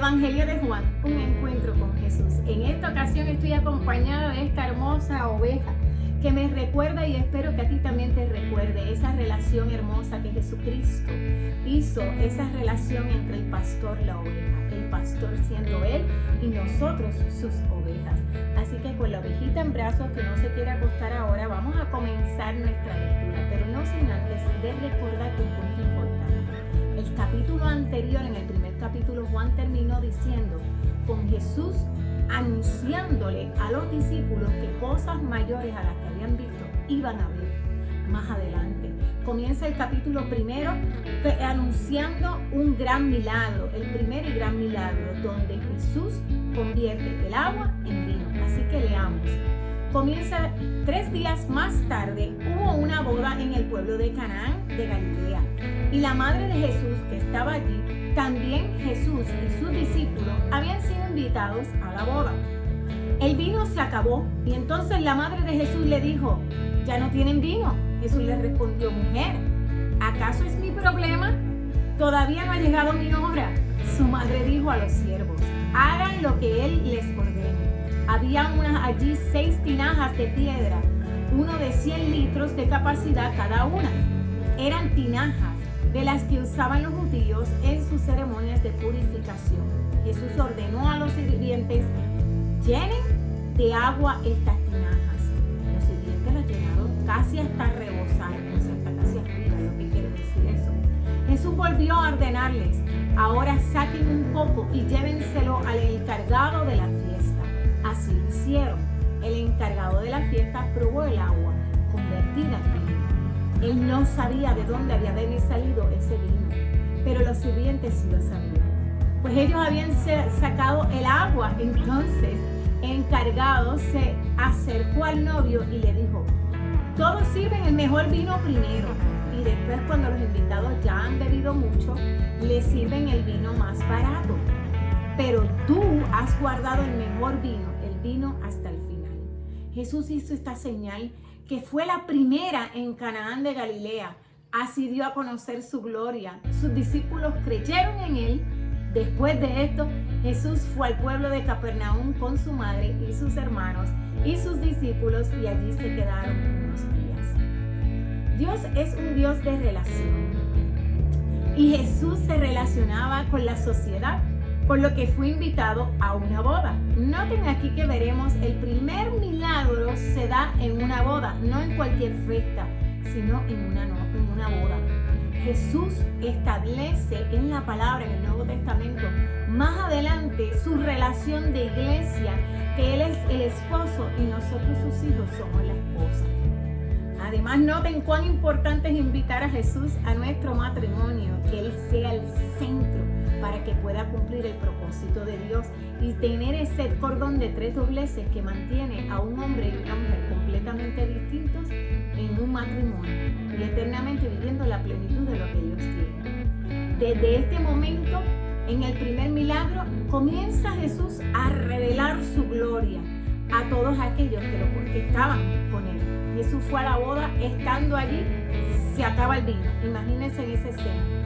Evangelio de Juan, un encuentro con Jesús. En esta ocasión estoy acompañada de esta hermosa oveja que me recuerda y espero que a ti también te recuerde esa relación hermosa que Jesucristo hizo, esa relación entre el pastor y la oveja, el pastor siendo él y nosotros sus ovejas. Así que con la ovejita en brazos que no se quiere acostar ahora, vamos a comenzar nuestra lectura, pero no sin antes de recordar un punto importante. El capítulo anterior, en el primer capítulo, Juan terminó diciendo, con Jesús anunciándole a los discípulos que cosas mayores a las que habían visto iban a ver más adelante. Comienza el capítulo primero anunciando un gran milagro, el primer y gran milagro, donde Jesús convierte el agua en vino. Así que leamos. Comienza tres días más tarde, hubo una boda en el pueblo de Canaán de Galilea. Y la madre de Jesús, que estaba allí, también Jesús y sus discípulos habían sido invitados a la boda. El vino se acabó y entonces la madre de Jesús le dijo, ya no tienen vino. Jesús le respondió, mujer, ¿acaso es mi problema? Todavía no ha llegado mi hora. Su madre dijo a los siervos, hagan lo que él les ordene. Había allí seis tinajas de piedra, uno de 100 litros de capacidad cada una. Eran tinajas de las que usaban los judíos en sus ceremonias de purificación. Jesús ordenó a los sirvientes, llenen de agua estas tinajas. Los sirvientes las llenaron casi hasta rebosar, o sea, hasta casi arriba, lo que quiere decir eso. Jesús volvió a ordenarles, ahora saquen un poco y llévenselo al encargado de la fiesta. Así lo hicieron. El encargado de la fiesta probó el agua convertida en vino él no sabía de dónde había salido ese vino, pero los sirvientes sí lo sabían. Pues ellos habían sacado el agua, entonces encargado se acercó al novio y le dijo, todos sirven el mejor vino primero y después cuando los invitados ya han bebido mucho, le sirven el vino más barato. Pero tú has guardado el mejor vino, el vino hasta el final. Jesús hizo esta señal que fue la primera en Canaán de Galilea, así dio a conocer su gloria. Sus discípulos creyeron en él. Después de esto, Jesús fue al pueblo de Capernaum con su madre y sus hermanos y sus discípulos y allí se quedaron unos días. Dios es un Dios de relación. Y Jesús se relacionaba con la sociedad por lo que fue invitado a una boda. Noten aquí que veremos el primer milagro se da en una boda, no en cualquier fiesta, sino en una, en una boda. Jesús establece en la palabra en el Nuevo Testamento más adelante su relación de iglesia, que Él es el esposo y nosotros sus hijos somos la esposa. Además, noten cuán importante es invitar a Jesús a nuestro matrimonio, que Él sea el centro para que pueda cumplir el propósito de Dios y tener ese cordón de tres dobleces que mantiene a un hombre y una mujer completamente distintos en un matrimonio y eternamente viviendo la plenitud de lo que Dios quiere. Desde este momento, en el primer milagro, comienza Jesús a revelar su gloria a todos aquellos que, lo, que estaban con él. Jesús fue a la boda, estando allí, se acaba el vino. Imagínense en ese escena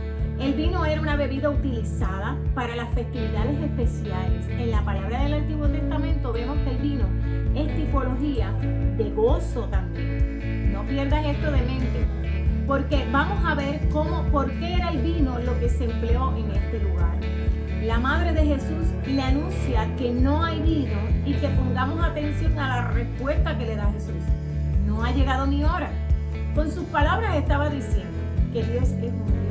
el vino era una bebida utilizada para las festividades especiales. En la palabra del Antiguo Testamento vemos que el vino es tipología de gozo también. No pierdas esto de mente, porque vamos a ver cómo, por qué era el vino lo que se empleó en este lugar. La madre de Jesús le anuncia que no hay vino y que pongamos atención a la respuesta que le da Jesús. No ha llegado ni hora. Con sus palabras estaba diciendo que Dios es un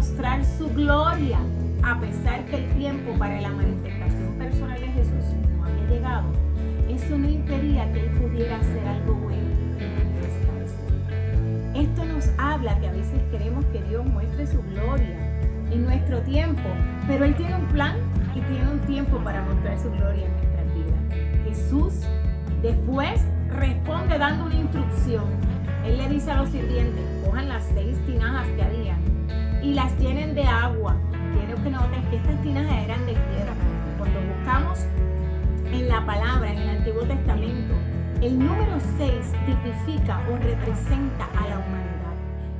mostrar su gloria, a pesar que el tiempo para la manifestación personal de Jesús no había llegado. Eso no impedía que Él pudiera hacer algo bueno manifestarse. Esto nos habla que a veces queremos que Dios muestre su gloria en nuestro tiempo, pero Él tiene un plan y tiene un tiempo para mostrar su gloria en nuestra vida. Jesús después responde dando una instrucción. Él le dice a los sirvientes, cojan las seis tinajas que había y las llenen de agua. Quiero que noten que estas tinajas eran de piedra. Cuando buscamos en la palabra, en el Antiguo Testamento, el número 6 tipifica o representa a la humanidad.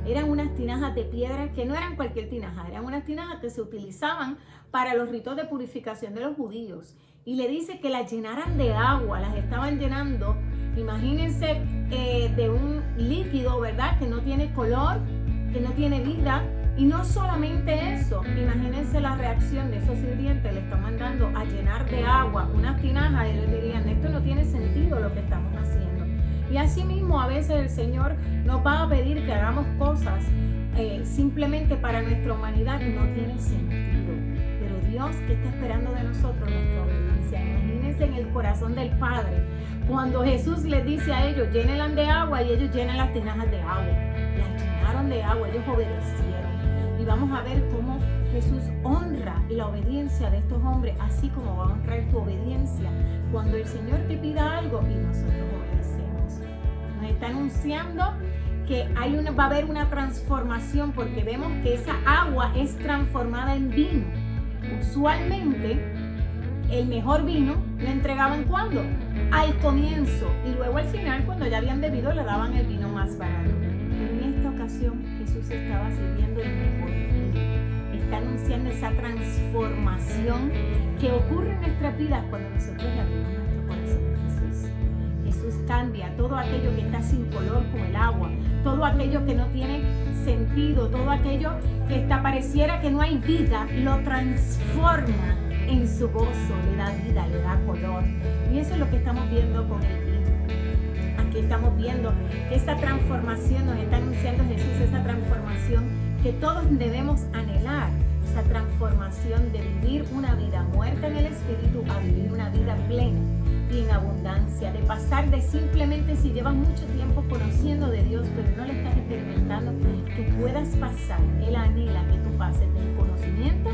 eran unas tinajas de piedra que no eran cualquier tinaja, eran unas tinajas que se utilizaban para los ritos de purificación de los judíos. Y le dice que las llenaran de agua, las estaban llenando, imagínense, eh, de un líquido, ¿verdad? Que no tiene color, que no tiene vida. Y no solamente eso, imagínense la reacción de esos sirvientes, le están mandando a llenar de agua unas tinajas y ellos dirían, esto no tiene sentido lo que estamos haciendo. Y así mismo a veces el Señor nos va a pedir que hagamos cosas eh, simplemente para nuestra humanidad, no tiene sentido. Pero Dios, ¿qué está esperando de nosotros? Nuestra obediencia. Imagínense en el corazón del Padre, cuando Jesús les dice a ellos, llénenlas de agua y ellos llenan las tinajas de agua. Las llenaron de agua, ellos obedecieron. Y vamos a ver cómo Jesús honra la obediencia de estos hombres, así como va a honrar tu obediencia cuando el Señor te pida algo y nosotros está anunciando que hay una, va a haber una transformación porque vemos que esa agua es transformada en vino. Usualmente el mejor vino lo entregaban cuando? Al comienzo y luego al final cuando ya habían bebido le daban el vino más barato. Jesús estaba sirviendo el mejor. Está anunciando esa transformación que ocurre en nuestras vidas cuando nosotros abrimos nuestro corazón. Jesús cambia todo aquello que está sin color como el agua, todo aquello que no tiene sentido, todo aquello que está, pareciera que no hay vida, lo transforma en su gozo, le da vida, le da color. Y eso es lo que estamos viendo con el. Aquí estamos viendo que esa transformación nos está anunciando Jesús, esa transformación que todos debemos anhelar esa transformación de vivir una vida muerta en el Espíritu a vivir una vida plena y en abundancia, de pasar de simplemente si llevas mucho tiempo conociendo de Dios, pero no le estás experimentando, que puedas pasar, Él anhela que tú pases del conocimiento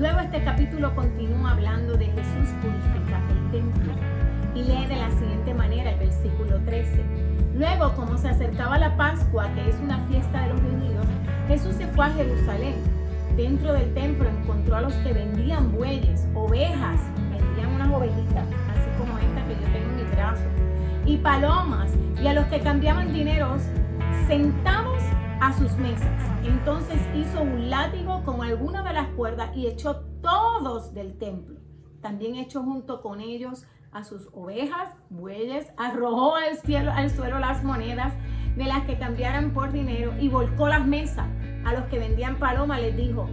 Luego este capítulo continúa hablando de Jesús purifica el templo y lee de la siguiente manera el versículo 13 Luego, como se acercaba la Pascua, que es una fiesta de los judíos, Jesús se fue a Jerusalén. Dentro del templo encontró a los que vendían bueyes, ovejas, vendían unas ovejitas, así como esta que yo tengo en mi brazo, y palomas, y a los que cambiaban dineros sentados a sus mesas. Entonces hizo un látigo con alguna de las cuerdas y echó todos del templo. También echó junto con ellos a sus ovejas, bueyes, arrojó al, cielo, al suelo las monedas de las que cambiaran por dinero y volcó las mesas. A los que vendían paloma les dijo,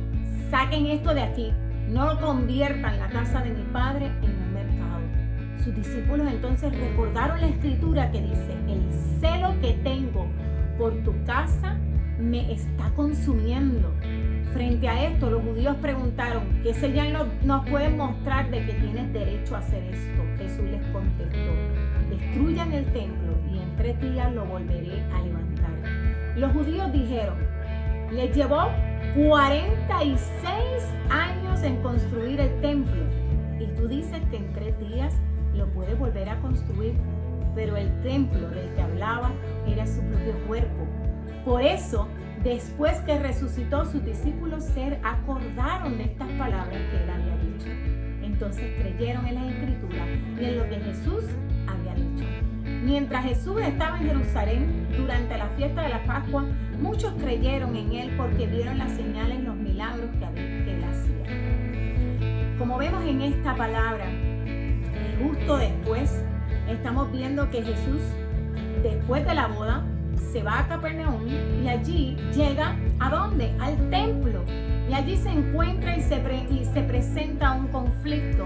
saquen esto de aquí, no conviertan la casa de mi padre en un mercado. Sus discípulos entonces recordaron la escritura que dice, el celo que tengo por tu casa me está consumiendo. Frente a esto, los judíos preguntaron, ¿qué señal nos, pueden mostrar de que tienes derecho a hacer esto? Jesús les contestó, destruyan el templo y en tres días lo volveré a levantar. Los judíos dijeron, les llevó 46 años en construir el templo y tú dices que en tres días lo puedes volver a construir, pero el templo del que hablaba era su propio cuerpo. Por eso Después que resucitó, sus discípulos se acordaron de estas palabras que él había dicho. Entonces creyeron en la escritura y en lo que Jesús había dicho. Mientras Jesús estaba en Jerusalén durante la fiesta de la Pascua, muchos creyeron en él porque vieron las señales, los milagros que él hacía. Como vemos en esta palabra, justo después, estamos viendo que Jesús, después de la boda, se va a Capernaum y allí llega a dónde? Al templo. Y allí se encuentra y se, y se presenta un conflicto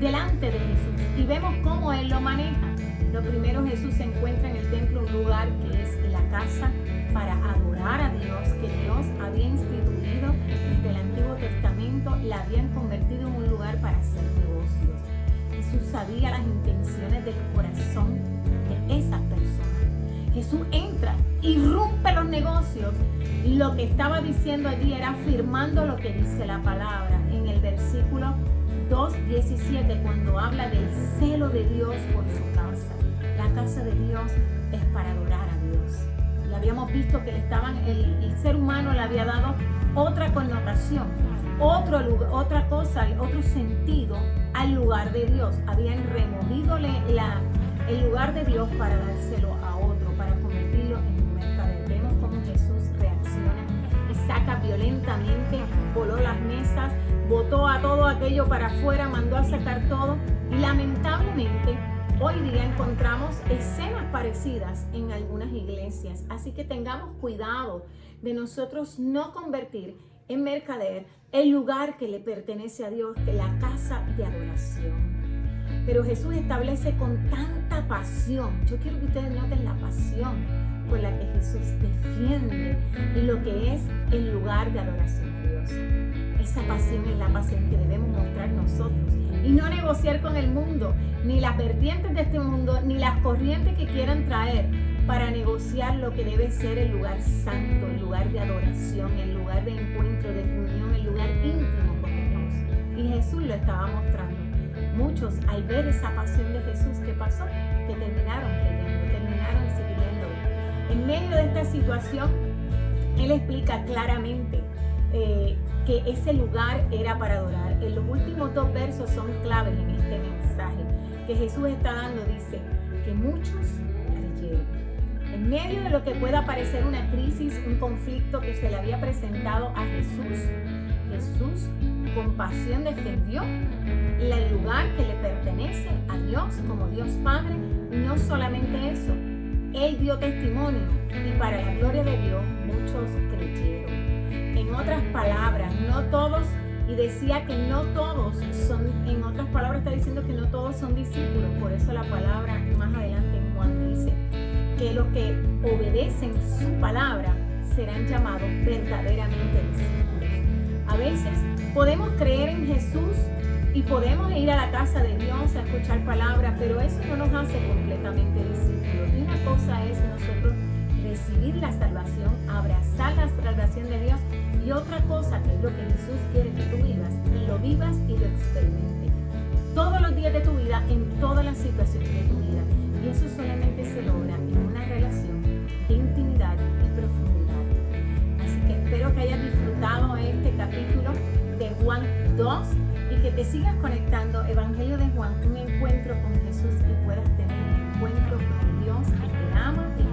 delante de Jesús. Y vemos cómo Él lo maneja. Lo primero Jesús se encuentra en el templo, un lugar que es la casa para adorar a Dios, que Dios había instituido desde el Antiguo Testamento, la habían convertido en un lugar para hacer negocios. Jesús sabía las intenciones del corazón de esas personas Jesús entra, irrumpe los negocios. Lo que estaba diciendo allí era afirmando lo que dice la palabra en el versículo 2.17 cuando habla del celo de Dios por su casa. La casa de Dios es para adorar a Dios. Y habíamos visto que estaban, el, ser humano le había dado otra connotación, otro, otra cosa, otro sentido al lugar de Dios. Habían removido el lugar de Dios para dárselo a saca violentamente, voló las mesas, botó a todo aquello para afuera, mandó a sacar todo y lamentablemente Hoy día encontramos escenas parecidas en algunas iglesias, así que tengamos cuidado de nosotros no convertir en mercader el lugar que le pertenece a Dios, que la casa de adoración. Pero Jesús establece con tanta pasión, yo quiero que ustedes noten la pasión con la que Jesús defiende lo que es el lugar de adoración a Dios. Esa pasión es la pasión que debemos mostrar nosotros y no negociar con el mundo, ni las vertientes de este mundo, ni las corrientes que quieran traer para negociar lo que debe ser el lugar santo, el lugar de adoración, el lugar de encuentro, de reunión, el lugar íntimo con Dios. Y Jesús lo estaba mostrando. Muchos al ver esa pasión de Jesús, ¿qué pasó? Que terminaron creyendo, terminaron sirviendo. En medio de esta situación, Él explica claramente eh, que ese lugar era para adorar. En los últimos dos versos son claves en este mensaje que Jesús está dando. Dice que muchos creyeron. En medio de lo que pueda parecer una crisis, un conflicto que se le había presentado a Jesús, Jesús con pasión defendió el lugar que le pertenece a Dios como Dios Padre. No solamente eso, Él dio testimonio y para la gloria de Dios muchos creyeron. En otras palabras, no todos, y decía que no todos son, en otras palabras está diciendo que no todos son discípulos, por eso la palabra más adelante en Juan dice que los que obedecen su palabra serán llamados verdaderamente discípulos. A veces podemos creer en Jesús y podemos ir a la casa de Dios a escuchar palabra, pero eso no nos hace completamente discípulos. Y una cosa es nosotros recibir la salvación, abrazar la salvación de Dios y otra cosa que es lo que Jesús quiere que tú vivas, lo vivas y lo experimentes. Todos los días de tu vida, en todas las situaciones de tu vida. Y eso solamente se logra en una relación de intimidad y profundidad. Así que espero que hayas disfrutado este capítulo de Juan 2 y que te sigas conectando Evangelio de Juan, un encuentro con Jesús y puedas tener un encuentro con Dios que te ama y